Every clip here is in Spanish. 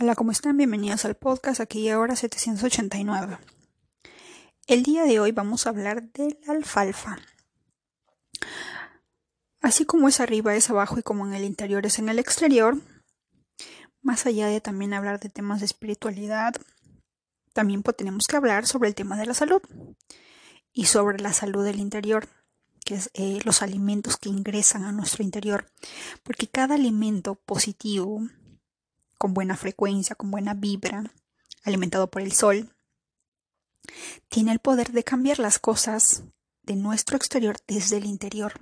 Hola, ¿cómo están? Bienvenidos al podcast aquí y ahora 789. El día de hoy vamos a hablar de la alfalfa. Así como es arriba es abajo y como en el interior es en el exterior, más allá de también hablar de temas de espiritualidad, también tenemos que hablar sobre el tema de la salud y sobre la salud del interior, que es eh, los alimentos que ingresan a nuestro interior, porque cada alimento positivo, con buena frecuencia, con buena vibra, alimentado por el sol, tiene el poder de cambiar las cosas de nuestro exterior desde el interior.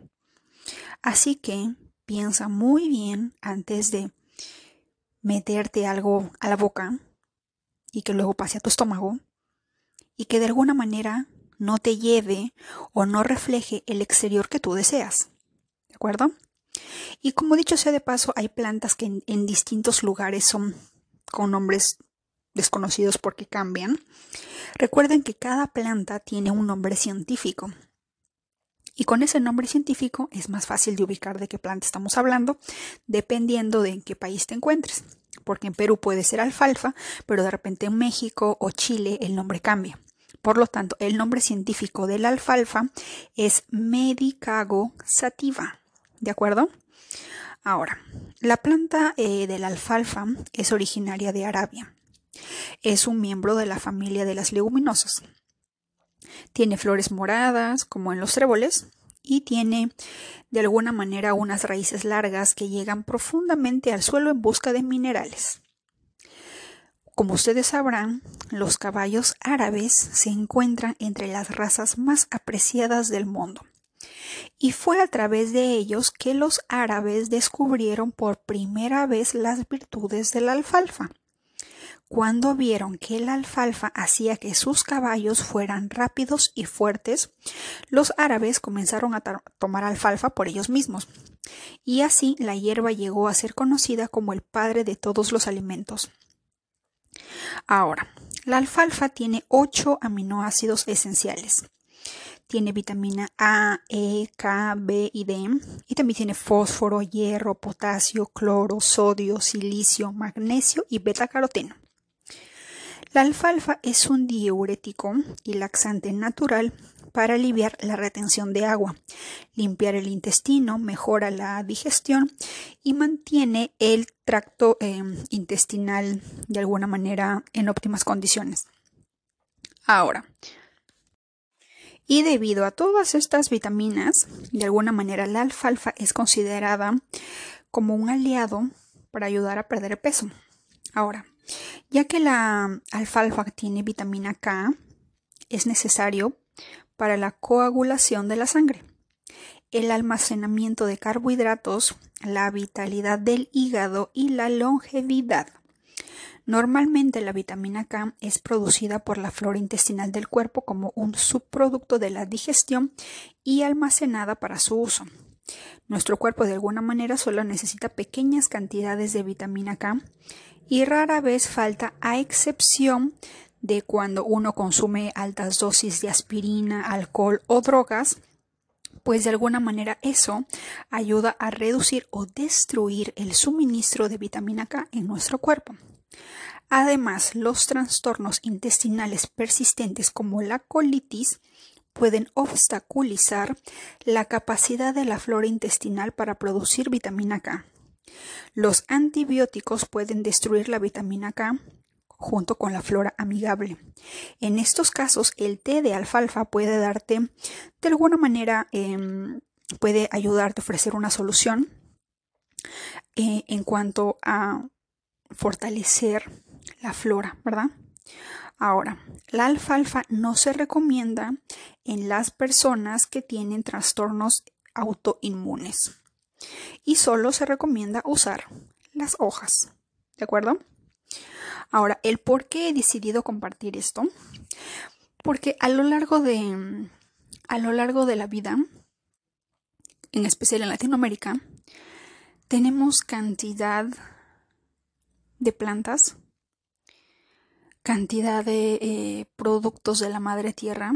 Así que piensa muy bien antes de meterte algo a la boca y que luego pase a tu estómago y que de alguna manera no te lleve o no refleje el exterior que tú deseas. ¿De acuerdo? Y como dicho sea de paso, hay plantas que en, distintos lugares son con nombres desconocidos porque cambian. Recuerden que cada planta tiene un nombre científico. Y con ese nombre científico es más fácil de ubicar de qué planta estamos hablando, dependiendo de en qué país te encuentres. Porque en Perú puede ser alfalfa, pero de repente en México o Chile el nombre cambia. Por lo tanto, el nombre científico de la alfalfa es Medicago sativa. ¿De acuerdo? Ahora, la planta eh, de la alfalfa es originaria de Arabia. Es un miembro de la familia de las leguminosas. Tiene flores moradas, como en los tréboles, y tiene de alguna manera unas raíces largas que llegan profundamente al suelo en busca de minerales. Como ustedes sabrán, los caballos árabes se encuentran entre las razas más apreciadas del mundo y fue a través de ellos que los árabes descubrieron por primera vez las virtudes de la alfalfa. Cuando vieron que la alfalfa hacía que sus caballos fueran rápidos y fuertes, los árabes comenzaron a tomar alfalfa por ellos mismos. Y así la hierba llegó a ser conocida como el padre de todos los alimentos. Ahora, la alfalfa tiene ocho aminoácidos esenciales. Tiene vitamina A, E, K, B y D. Y también tiene fósforo, hierro, potasio, cloro, sodio, silicio, magnesio y beta-caroteno. La alfalfa es un diurético y laxante natural para aliviar la retención de agua, limpiar el intestino, mejora la digestión y mantiene el tracto eh, intestinal de alguna manera en óptimas condiciones. Ahora, y debido a todas estas vitaminas, de alguna manera la alfalfa es considerada como un aliado para ayudar a perder peso. Ahora, ya que la alfalfa tiene vitamina K, es necesario para la coagulación de la sangre, el almacenamiento de carbohidratos, la vitalidad del hígado y la longevidad. Normalmente la vitamina K es producida por la flora intestinal del cuerpo como un subproducto de la digestión y almacenada para su uso. Nuestro cuerpo de alguna manera solo necesita pequeñas cantidades de vitamina K y rara vez falta a excepción de cuando uno consume altas dosis de aspirina, alcohol o drogas, pues de alguna manera eso ayuda a reducir o destruir el suministro de vitamina K en nuestro cuerpo. Además, los trastornos intestinales persistentes como la colitis pueden obstaculizar la capacidad de la flora intestinal para producir vitamina K. Los antibióticos pueden destruir la vitamina K junto con la flora amigable. En estos casos, el té de alfalfa puede darte, de alguna manera, em, puede ayudarte a ofrecer una solución eh, en cuanto a fortalecer la flora, ¿verdad? Ahora, la alfalfa no se recomienda en las personas que tienen trastornos autoinmunes y solo se recomienda usar las hojas, ¿de acuerdo? Ahora, el por qué he decidido compartir esto, porque a lo largo de a lo largo de la vida, en especial en Latinoamérica, tenemos cantidad de plantas, cantidad de eh, productos de la madre tierra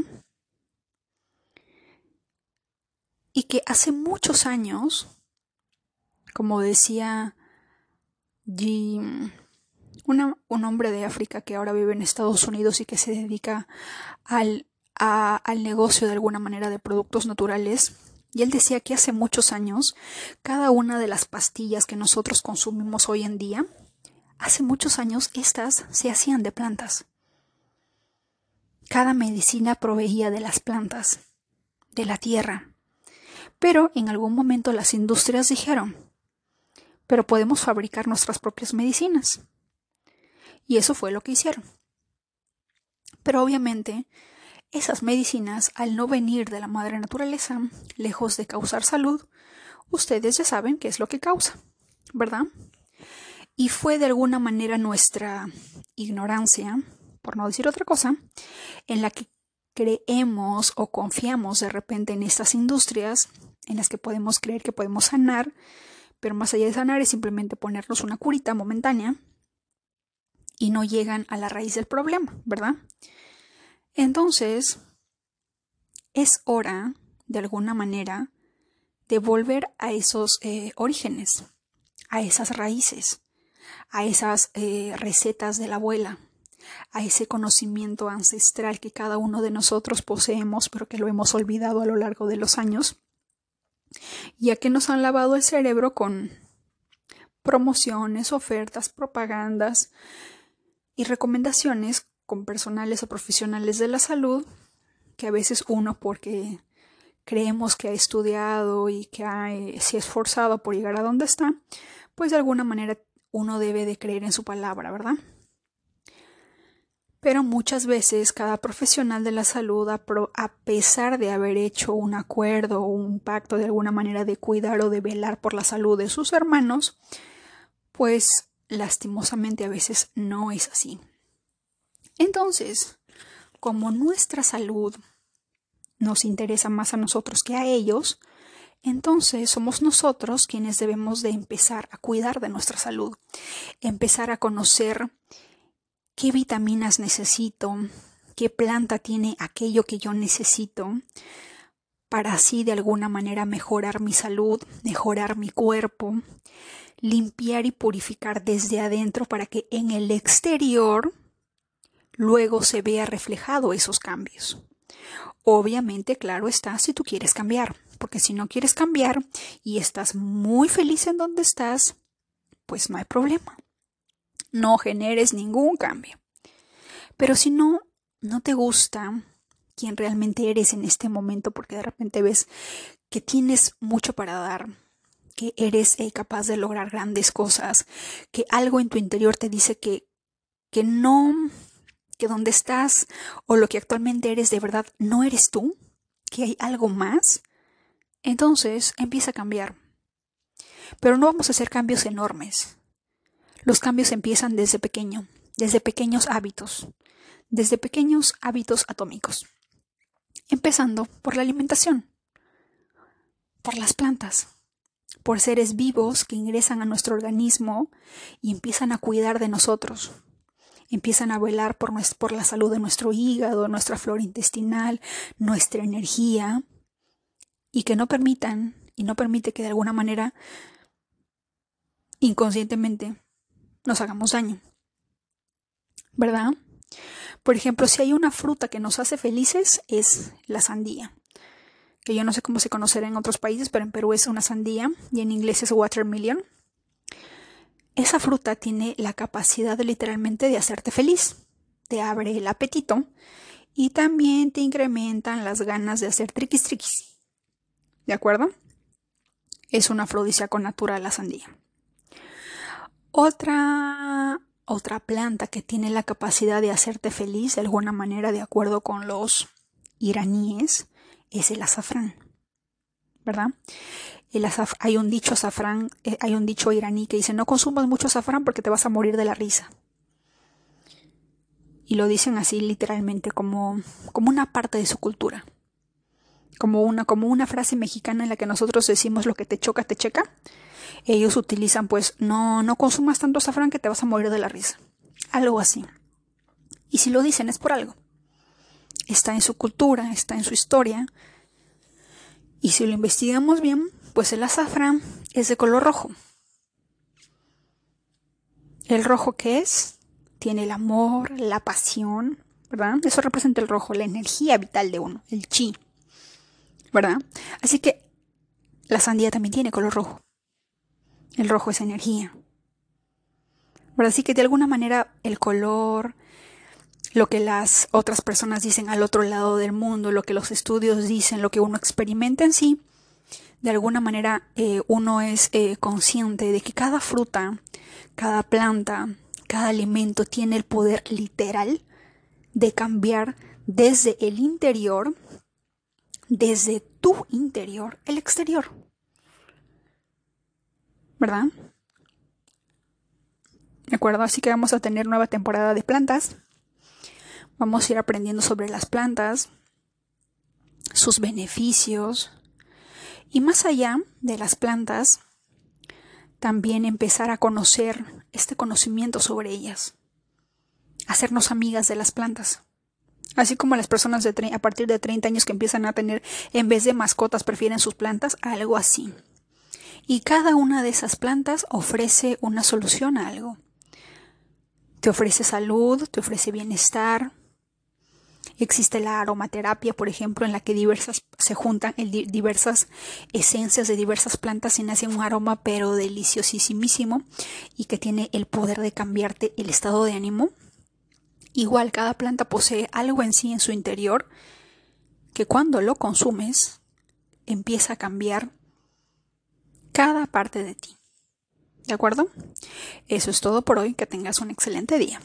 y que hace muchos años, como decía un hombre de África que ahora vive en Estados Unidos y que se dedica al, al negocio de alguna manera de productos naturales. Y él decía que hace muchos años, cada una de las pastillas que nosotros consumimos hoy en día, hace muchos años estas se hacían de plantas. Cada medicina proveía de las plantas, de la tierra. Pero en algún momento las industrias dijeron, pero podemos fabricar nuestras propias medicinas. Y eso fue lo que hicieron. Pero obviamente, esas medicinas, al no venir de la madre naturaleza, lejos de causar salud, ustedes ya saben qué es lo que causa, ¿verdad? Y fue de alguna manera nuestra ignorancia, por no decir otra cosa, en la que creemos o confiamos de repente en estas industrias en las que podemos creer que podemos sanar, pero más allá de sanar es simplemente ponernos una curita momentánea y no llegan a la raíz del problema, ¿verdad? Entonces, es hora, de alguna manera, de volver a esos eh, orígenes, a esas raíces, a esas eh, recetas de la abuela, a ese conocimiento ancestral que cada uno de nosotros poseemos, pero que lo hemos olvidado a lo largo de los años, ya que nos han lavado el cerebro con promociones, ofertas, propagandas y recomendaciones con personales o profesionales de la salud, que a veces uno porque creemos que ha estudiado y que ha, eh, se ha esforzado por llegar a donde está, pues de alguna manera uno debe de creer en su palabra, ¿verdad? Pero muchas veces cada profesional de la salud, a, pesar de haber hecho un acuerdo o un pacto de alguna manera de cuidar o de velar por la salud de sus hermanos, pues lastimosamente a veces no es así. Entonces, como nuestra salud nos interesa más a nosotros que a ellos, entonces somos nosotros quienes debemos de empezar a cuidar de nuestra salud, empezar a conocer qué vitaminas necesito, qué planta tiene aquello que yo necesito, para así de alguna manera mejorar mi salud, mejorar mi cuerpo, limpiar y purificar desde adentro para que en el exterior luego se vea reflejado esos cambios. Obviamente, claro está, si tú quieres cambiar, porque si no quieres cambiar y estás muy feliz en donde estás, pues no hay problema no generes ningún cambio. Pero si no, no te gusta quién realmente eres en este momento, porque de repente ves que tienes mucho para dar, que eres eh, capaz de lograr grandes cosas, que algo en tu interior te dice que, que no, que donde estás o lo que actualmente eres de verdad no eres tú, que hay algo más, entonces empieza a cambiar. Pero no vamos a hacer cambios enormes. Los cambios empiezan desde pequeño, desde pequeños hábitos, desde pequeños hábitos atómicos, empezando por la alimentación, por las plantas, por seres vivos que ingresan a nuestro organismo y empiezan a cuidar de nosotros, empiezan a velar por, por la salud de nuestro hígado, nuestra flora intestinal, nuestra energía, y que no permitan, y no permite que de alguna manera inconscientemente nos hagamos daño. ¿Verdad? Por ejemplo, si hay una fruta que nos hace felices es la sandía. Que yo no sé cómo se conocerá en otros países, pero en Perú es una sandía y en inglés es watermelon. Esa fruta tiene la capacidad literalmente de hacerte feliz. Te abre el apetito y también te incrementan las ganas de hacer triquis triquis. ¿De acuerdo? Es una afrodisíaco natural la sandía. Otra, otra planta que tiene la capacidad de hacerte feliz de alguna manera, de acuerdo con los iraníes, es el azafrán. ¿Verdad? El hay un dicho azafrán, eh, hay un dicho iraní que dice no consumas mucho azafrán porque te vas a morir de la risa. Y lo dicen así literalmente como, como una parte de su cultura. Como una, como una frase mexicana en la que nosotros decimos lo que te choca, te checa ellos utilizan pues no, no consumas tanto azafrán que te vas a morir de la risa. Algo así. Y si lo dicen es por algo. Está en su cultura, está en su historia. Y si lo investigamos bien, pues el azafrán es de color rojo. ¿El rojo qué es? tiene el amor, la pasión, ¿verdad? Eso representa el rojo, la energía vital de uno, el chi, ¿verdad? Así que la sandía también tiene color rojo. El rojo es energía. ¿Verdad? Así que de alguna manera el color, lo que las otras personas dicen al otro lado del mundo, lo que los estudios dicen, lo que uno experimenta en sí, de alguna manera eh, uno es eh, consciente de que cada fruta, cada planta, cada alimento tiene el poder literal de cambiar desde el interior, desde tu interior, el exterior. ¿Verdad? ¿De acuerdo? Así que vamos a tener nueva temporada de plantas. Vamos a ir aprendiendo sobre las plantas, sus beneficios. Y más allá de las plantas, también empezar a conocer este conocimiento sobre ellas hacernos amigas de las plantas. Así como las personas de a partir de 30 años que empiezan a tener, en vez de mascotas, prefieren sus plantas, algo así. Y cada una de esas plantas ofrece una solución a algo. Te ofrece salud, te ofrece bienestar. Existe la aromaterapia, por ejemplo, en la que diversas se juntan diversas esencias de diversas plantas y nace un aroma pero deliciosísimo y que tiene el poder de cambiarte el estado de ánimo Igual cada planta posee algo en sí en su interior que cuando lo consumes empieza a cambiar cada parte de ti. ¿De acuerdo? Eso es todo por hoy. Que tengas un excelente día.